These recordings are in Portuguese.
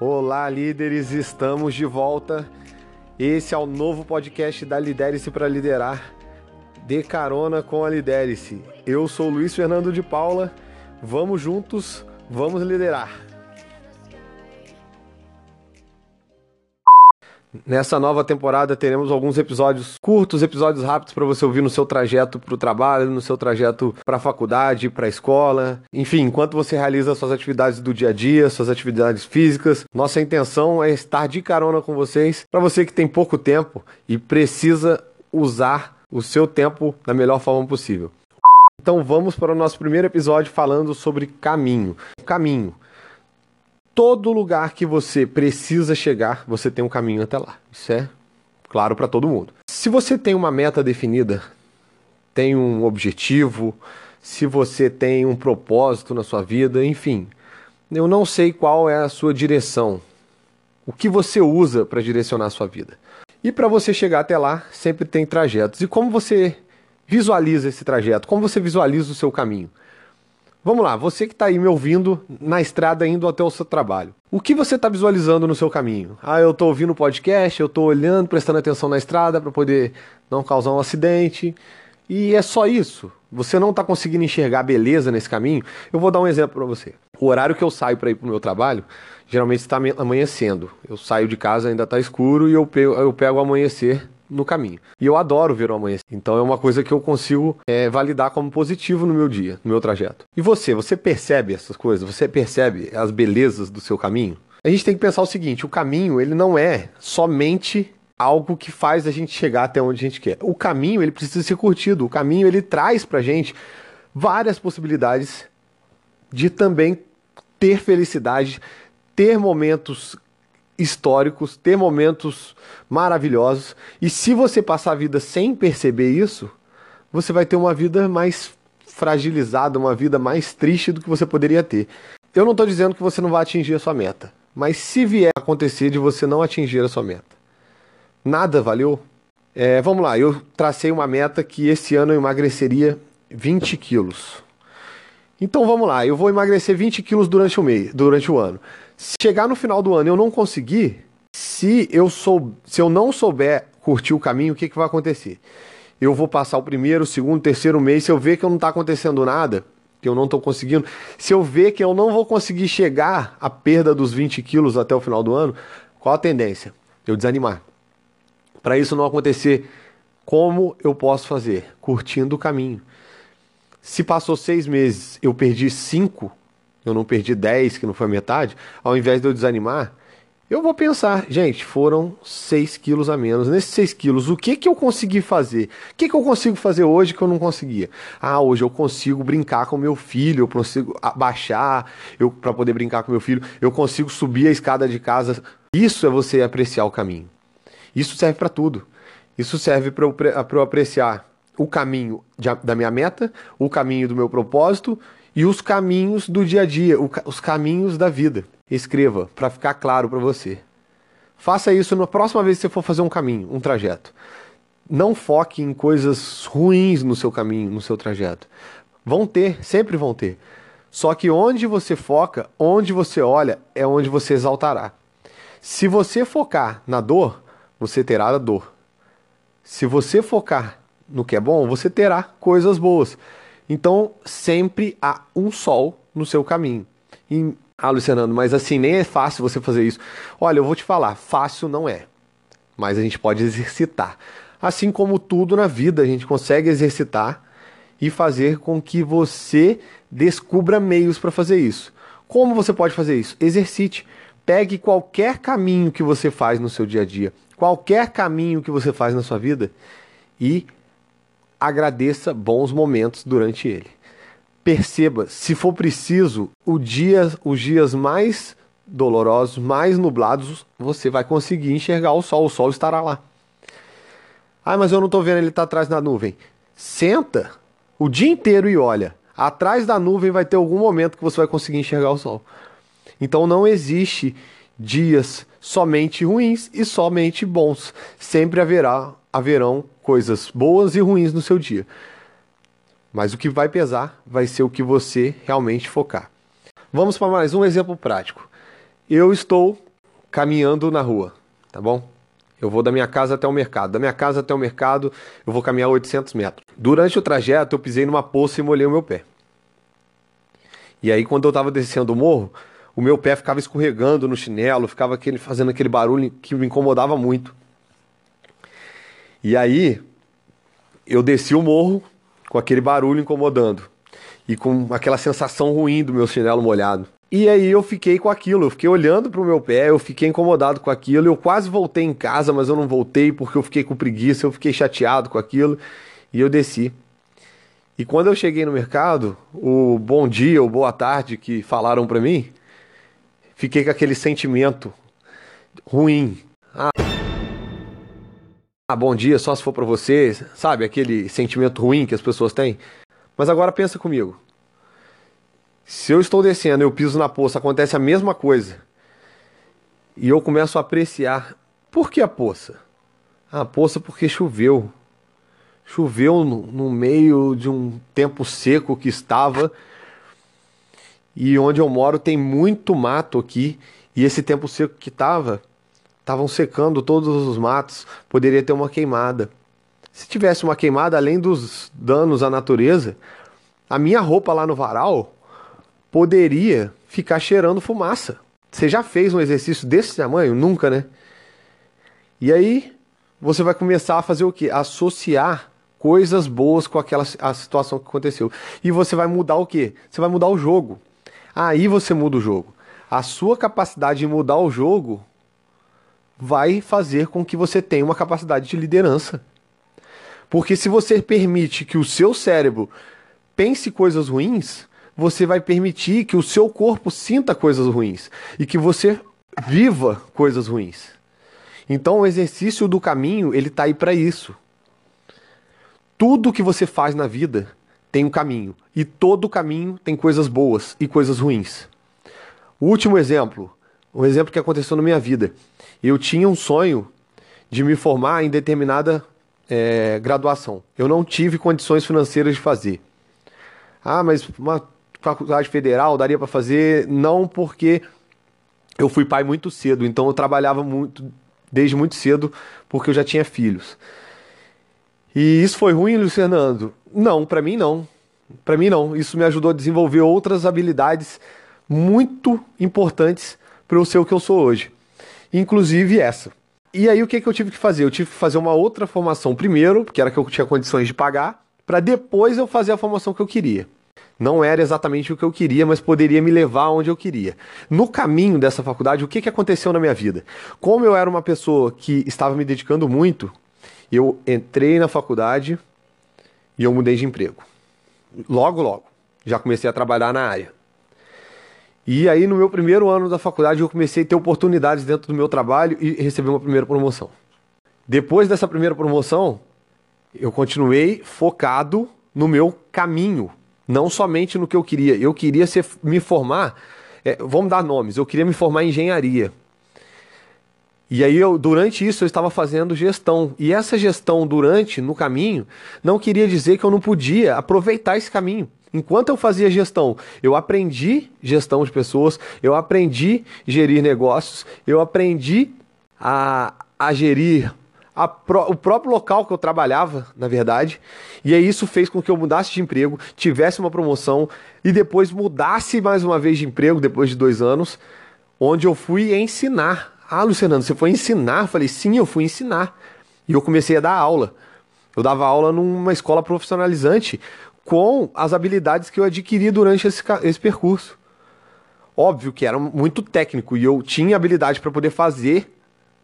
Olá, líderes, estamos de volta. Esse é o novo podcast da Lidere-se para Liderar. De carona com a Lidere-se. Eu sou Luiz Fernando de Paula. Vamos juntos, vamos liderar. Nessa nova temporada teremos alguns episódios curtos, episódios rápidos para você ouvir no seu trajeto para o trabalho, no seu trajeto para a faculdade, para a escola, enfim, enquanto você realiza suas atividades do dia a dia, suas atividades físicas. Nossa intenção é estar de carona com vocês, para você que tem pouco tempo e precisa usar o seu tempo da melhor forma possível. Então vamos para o nosso primeiro episódio falando sobre caminho. Caminho todo lugar que você precisa chegar, você tem um caminho até lá. Isso é claro para todo mundo. Se você tem uma meta definida, tem um objetivo, se você tem um propósito na sua vida, enfim, eu não sei qual é a sua direção, o que você usa para direcionar a sua vida. E para você chegar até lá, sempre tem trajetos. E como você visualiza esse trajeto? Como você visualiza o seu caminho? Vamos lá, você que está aí me ouvindo na estrada indo até o seu trabalho. O que você está visualizando no seu caminho? Ah, eu estou ouvindo podcast, eu estou olhando, prestando atenção na estrada para poder não causar um acidente. E é só isso. Você não está conseguindo enxergar beleza nesse caminho? Eu vou dar um exemplo para você. O horário que eu saio para ir para o meu trabalho, geralmente está amanhecendo. Eu saio de casa, ainda está escuro e eu pego, eu pego o amanhecer no caminho. E eu adoro ver o amanhecer. Então é uma coisa que eu consigo é, validar como positivo no meu dia, no meu trajeto. E você, você percebe essas coisas? Você percebe as belezas do seu caminho? A gente tem que pensar o seguinte: o caminho ele não é somente algo que faz a gente chegar até onde a gente quer. O caminho ele precisa ser curtido. O caminho ele traz pra gente várias possibilidades de também ter felicidade, ter momentos históricos, ter momentos maravilhosos. E se você passar a vida sem perceber isso, você vai ter uma vida mais fragilizada, uma vida mais triste do que você poderia ter. Eu não estou dizendo que você não vai atingir a sua meta, mas se vier acontecer de você não atingir a sua meta, nada valeu? É, vamos lá, eu tracei uma meta que esse ano eu emagreceria 20 quilos. Então vamos lá, eu vou emagrecer 20 quilos durante o mês, durante o ano. Se chegar no final do ano e eu não conseguir, se eu sou, se eu não souber curtir o caminho, o que, que vai acontecer? Eu vou passar o primeiro, o segundo, o terceiro mês, se eu ver que não está acontecendo nada, que eu não estou conseguindo, se eu ver que eu não vou conseguir chegar à perda dos 20 quilos até o final do ano, qual a tendência? Eu desanimar. Para isso não acontecer, como eu posso fazer? Curtindo o caminho. Se passou seis meses, eu perdi cinco, eu não perdi 10, que não foi a metade, ao invés de eu desanimar, eu vou pensar, gente, foram 6 quilos a menos. Nesses 6 quilos, o que, que eu consegui fazer? O que, que eu consigo fazer hoje que eu não conseguia? Ah, hoje eu consigo brincar com meu filho, eu consigo abaixar para poder brincar com meu filho, eu consigo subir a escada de casa. Isso é você apreciar o caminho. Isso serve para tudo. Isso serve para eu, eu apreciar o caminho de, da minha meta, o caminho do meu propósito e os caminhos do dia a dia, os caminhos da vida. Escreva para ficar claro para você. Faça isso na próxima vez que você for fazer um caminho, um trajeto. Não foque em coisas ruins no seu caminho, no seu trajeto. Vão ter, sempre vão ter. Só que onde você foca, onde você olha, é onde você exaltará. Se você focar na dor, você terá a dor. Se você focar no que é bom, você terá coisas boas. Então, sempre há um sol no seu caminho. E, ah, Luciano, mas assim, nem é fácil você fazer isso. Olha, eu vou te falar, fácil não é. Mas a gente pode exercitar. Assim como tudo na vida, a gente consegue exercitar e fazer com que você descubra meios para fazer isso. Como você pode fazer isso? Exercite. Pegue qualquer caminho que você faz no seu dia a dia, qualquer caminho que você faz na sua vida e agradeça bons momentos durante ele. Perceba, se for preciso, dia, os dias mais dolorosos, mais nublados, você vai conseguir enxergar o sol, o sol estará lá. Ah, mas eu não estou vendo, ele está atrás da nuvem. Senta o dia inteiro e olha. Atrás da nuvem vai ter algum momento que você vai conseguir enxergar o sol. Então não existe dias somente ruins e somente bons. Sempre haverá haverão coisas boas e ruins no seu dia. Mas o que vai pesar vai ser o que você realmente focar. Vamos para mais um exemplo prático. eu estou caminhando na rua, tá bom? Eu vou da minha casa até o mercado. Da minha casa até o mercado, eu vou caminhar 800 metros. Durante o trajeto, eu pisei numa poça e molhei o meu pé. E aí, quando eu estava descendo o morro, o meu pé ficava escorregando no chinelo, ficava aquele, fazendo aquele barulho que me incomodava muito. E aí, eu desci o morro com aquele barulho incomodando e com aquela sensação ruim do meu chinelo molhado. E aí eu fiquei com aquilo, eu fiquei olhando pro meu pé, eu fiquei incomodado com aquilo, eu quase voltei em casa, mas eu não voltei porque eu fiquei com preguiça, eu fiquei chateado com aquilo e eu desci. E quando eu cheguei no mercado, o bom dia ou boa tarde que falaram para mim, fiquei com aquele sentimento ruim. Ah, ah, bom dia, só se for para você, sabe? Aquele sentimento ruim que as pessoas têm. Mas agora pensa comigo. Se eu estou descendo, eu piso na poça, acontece a mesma coisa. E eu começo a apreciar. Por que a poça? Ah, a poça porque choveu. Choveu no, no meio de um tempo seco que estava. E onde eu moro tem muito mato aqui. E esse tempo seco que estava, estavam secando todos os matos. Poderia ter uma queimada. Se tivesse uma queimada, além dos danos à natureza, a minha roupa lá no varal poderia ficar cheirando fumaça. Você já fez um exercício desse tamanho? Nunca, né? E aí você vai começar a fazer o quê? Associar coisas boas com aquela a situação que aconteceu. E você vai mudar o quê? Você vai mudar o jogo. Aí você muda o jogo. A sua capacidade de mudar o jogo vai fazer com que você tenha uma capacidade de liderança. Porque se você permite que o seu cérebro pense coisas ruins, você vai permitir que o seu corpo sinta coisas ruins e que você viva coisas ruins. Então, o exercício do caminho, ele está aí para isso. Tudo que você faz na vida tem um caminho, e todo caminho tem coisas boas e coisas ruins. O último exemplo, um exemplo que aconteceu na minha vida. Eu tinha um sonho de me formar em determinada é, graduação. Eu não tive condições financeiras de fazer. Ah, mas uma faculdade federal daria para fazer, não porque eu fui pai muito cedo, então eu trabalhava muito desde muito cedo porque eu já tinha filhos. E isso foi ruim, Luiz Fernando? Não, para mim não. Para mim não. Isso me ajudou a desenvolver outras habilidades muito importantes para eu ser o que eu sou hoje. Inclusive essa. E aí o que, que eu tive que fazer? Eu tive que fazer uma outra formação primeiro, que era que eu tinha condições de pagar, para depois eu fazer a formação que eu queria. Não era exatamente o que eu queria, mas poderia me levar onde eu queria. No caminho dessa faculdade, o que, que aconteceu na minha vida? Como eu era uma pessoa que estava me dedicando muito, eu entrei na faculdade e eu mudei de emprego. Logo, logo. Já comecei a trabalhar na área. E aí, no meu primeiro ano da faculdade, eu comecei a ter oportunidades dentro do meu trabalho e recebi uma primeira promoção. Depois dessa primeira promoção, eu continuei focado no meu caminho, não somente no que eu queria. Eu queria ser, me formar, é, vamos dar nomes, eu queria me formar em engenharia. E aí, eu, durante isso, eu estava fazendo gestão. E essa gestão, durante, no caminho, não queria dizer que eu não podia aproveitar esse caminho. Enquanto eu fazia gestão, eu aprendi gestão de pessoas, eu aprendi gerir negócios, eu aprendi a, a gerir Pro, o próprio local que eu trabalhava, na verdade. E aí isso fez com que eu mudasse de emprego, tivesse uma promoção e depois mudasse mais uma vez de emprego depois de dois anos, onde eu fui ensinar. Ah, Luciano, você foi ensinar? Eu falei, sim, eu fui ensinar. E eu comecei a dar aula. Eu dava aula numa escola profissionalizante com as habilidades que eu adquiri durante esse, esse percurso. Óbvio que era muito técnico e eu tinha habilidade para poder fazer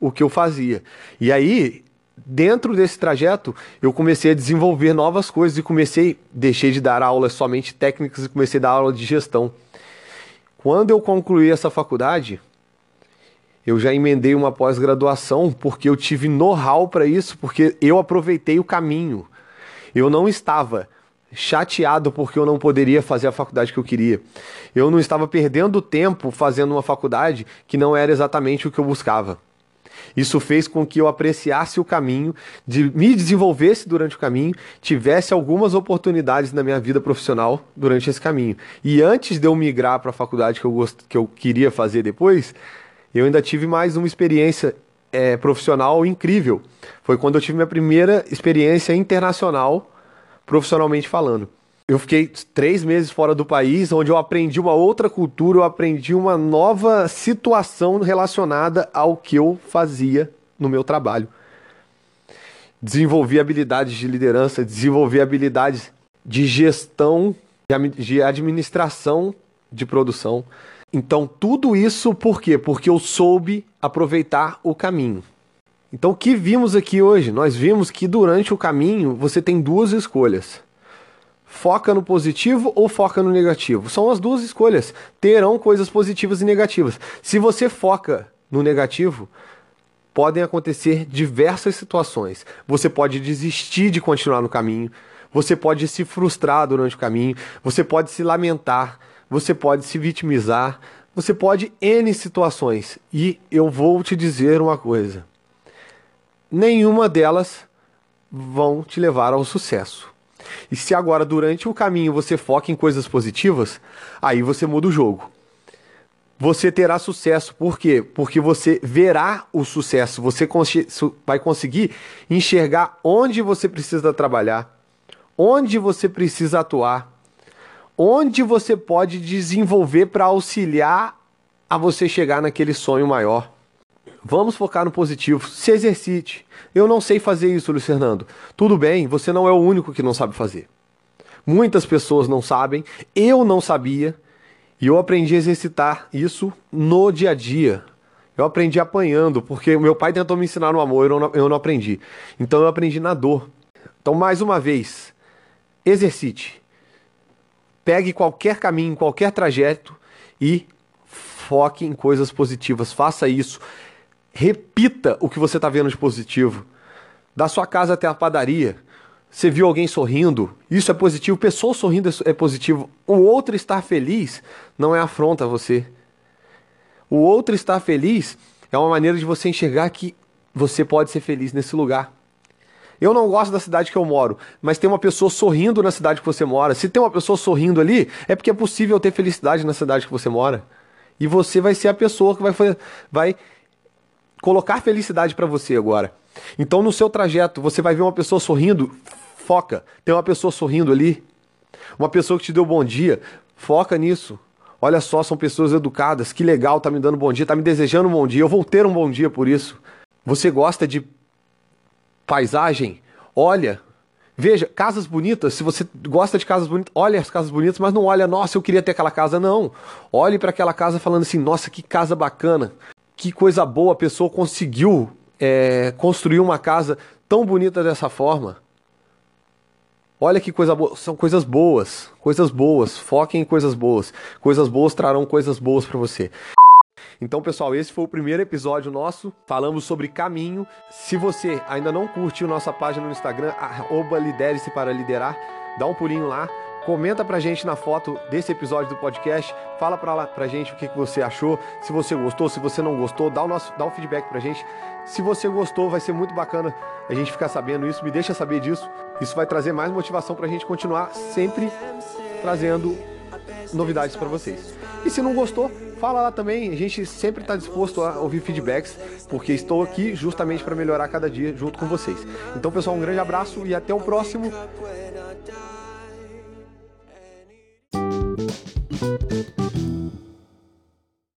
o que eu fazia. E aí, dentro desse trajeto, eu comecei a desenvolver novas coisas e comecei, deixei de dar aulas somente técnicas e comecei a dar aula de gestão. Quando eu concluí essa faculdade, eu já emendei uma pós-graduação porque eu tive know-how para isso, porque eu aproveitei o caminho. Eu não estava chateado porque eu não poderia fazer a faculdade que eu queria. Eu não estava perdendo tempo fazendo uma faculdade que não era exatamente o que eu buscava. Isso fez com que eu apreciasse o caminho, de me desenvolvesse durante o caminho, tivesse algumas oportunidades na minha vida profissional durante esse caminho. E antes de eu migrar para a faculdade que eu, gost... que eu queria fazer depois, eu ainda tive mais uma experiência é, profissional incrível. Foi quando eu tive minha primeira experiência internacional, profissionalmente falando. Eu fiquei três meses fora do país, onde eu aprendi uma outra cultura, eu aprendi uma nova situação relacionada ao que eu fazia no meu trabalho. Desenvolvi habilidades de liderança, desenvolvi habilidades de gestão, de administração de produção. Então, tudo isso por quê? Porque eu soube aproveitar o caminho. Então, o que vimos aqui hoje? Nós vimos que durante o caminho você tem duas escolhas Foca no positivo ou foca no negativo? São as duas escolhas. Terão coisas positivas e negativas. Se você foca no negativo, podem acontecer diversas situações. Você pode desistir de continuar no caminho, você pode se frustrar durante o caminho, você pode se lamentar, você pode se vitimizar, você pode N situações. E eu vou te dizer uma coisa: nenhuma delas vão te levar ao sucesso. E se agora, durante o caminho, você foca em coisas positivas, aí você muda o jogo. Você terá sucesso. Por quê? Porque você verá o sucesso. Você vai conseguir enxergar onde você precisa trabalhar, onde você precisa atuar, onde você pode desenvolver para auxiliar a você chegar naquele sonho maior. Vamos focar no positivo. Se exercite. Eu não sei fazer isso, Luiz Fernando. Tudo bem, você não é o único que não sabe fazer. Muitas pessoas não sabem, eu não sabia, e eu aprendi a exercitar isso no dia a dia. Eu aprendi apanhando, porque meu pai tentou me ensinar no amor, eu não, eu não aprendi. Então eu aprendi na dor. Então, mais uma vez, exercite. Pegue qualquer caminho, qualquer trajeto e foque em coisas positivas. Faça isso. Repita o que você está vendo de positivo. Da sua casa até a padaria. Você viu alguém sorrindo, isso é positivo. Pessoa sorrindo é positivo. O outro estar feliz não é afronta a você. O outro estar feliz é uma maneira de você enxergar que você pode ser feliz nesse lugar. Eu não gosto da cidade que eu moro, mas tem uma pessoa sorrindo na cidade que você mora. Se tem uma pessoa sorrindo ali, é porque é possível ter felicidade na cidade que você mora. E você vai ser a pessoa que vai, vai colocar felicidade para você agora. Então, no seu trajeto, você vai ver uma pessoa sorrindo, foca. Tem uma pessoa sorrindo ali. Uma pessoa que te deu bom dia, foca nisso. Olha só, são pessoas educadas. Que legal, tá me dando bom dia, tá me desejando um bom dia. Eu vou ter um bom dia por isso. Você gosta de paisagem? Olha, Veja, casas bonitas, se você gosta de casas bonitas, olha as casas bonitas, mas não olha, nossa, eu queria ter aquela casa, não. Olhe para aquela casa falando assim, nossa, que casa bacana que coisa boa a pessoa conseguiu é, construir uma casa tão bonita dessa forma. Olha que coisa boa, são coisas boas, coisas boas, foquem em coisas boas. Coisas boas trarão coisas boas para você. Então, pessoal, esse foi o primeiro episódio nosso. Falamos sobre caminho. Se você ainda não curtiu nossa página no Instagram, lidere-se para liderar, dá um pulinho lá Comenta pra gente na foto desse episódio do podcast. Fala pra, lá, pra gente o que, que você achou. Se você gostou, se você não gostou, dá o, nosso, dá o feedback pra gente. Se você gostou, vai ser muito bacana a gente ficar sabendo isso. Me deixa saber disso. Isso vai trazer mais motivação pra gente continuar sempre trazendo novidades para vocês. E se não gostou, fala lá também. A gente sempre está disposto a ouvir feedbacks, porque estou aqui justamente para melhorar cada dia junto com vocês. Então, pessoal, um grande abraço e até o próximo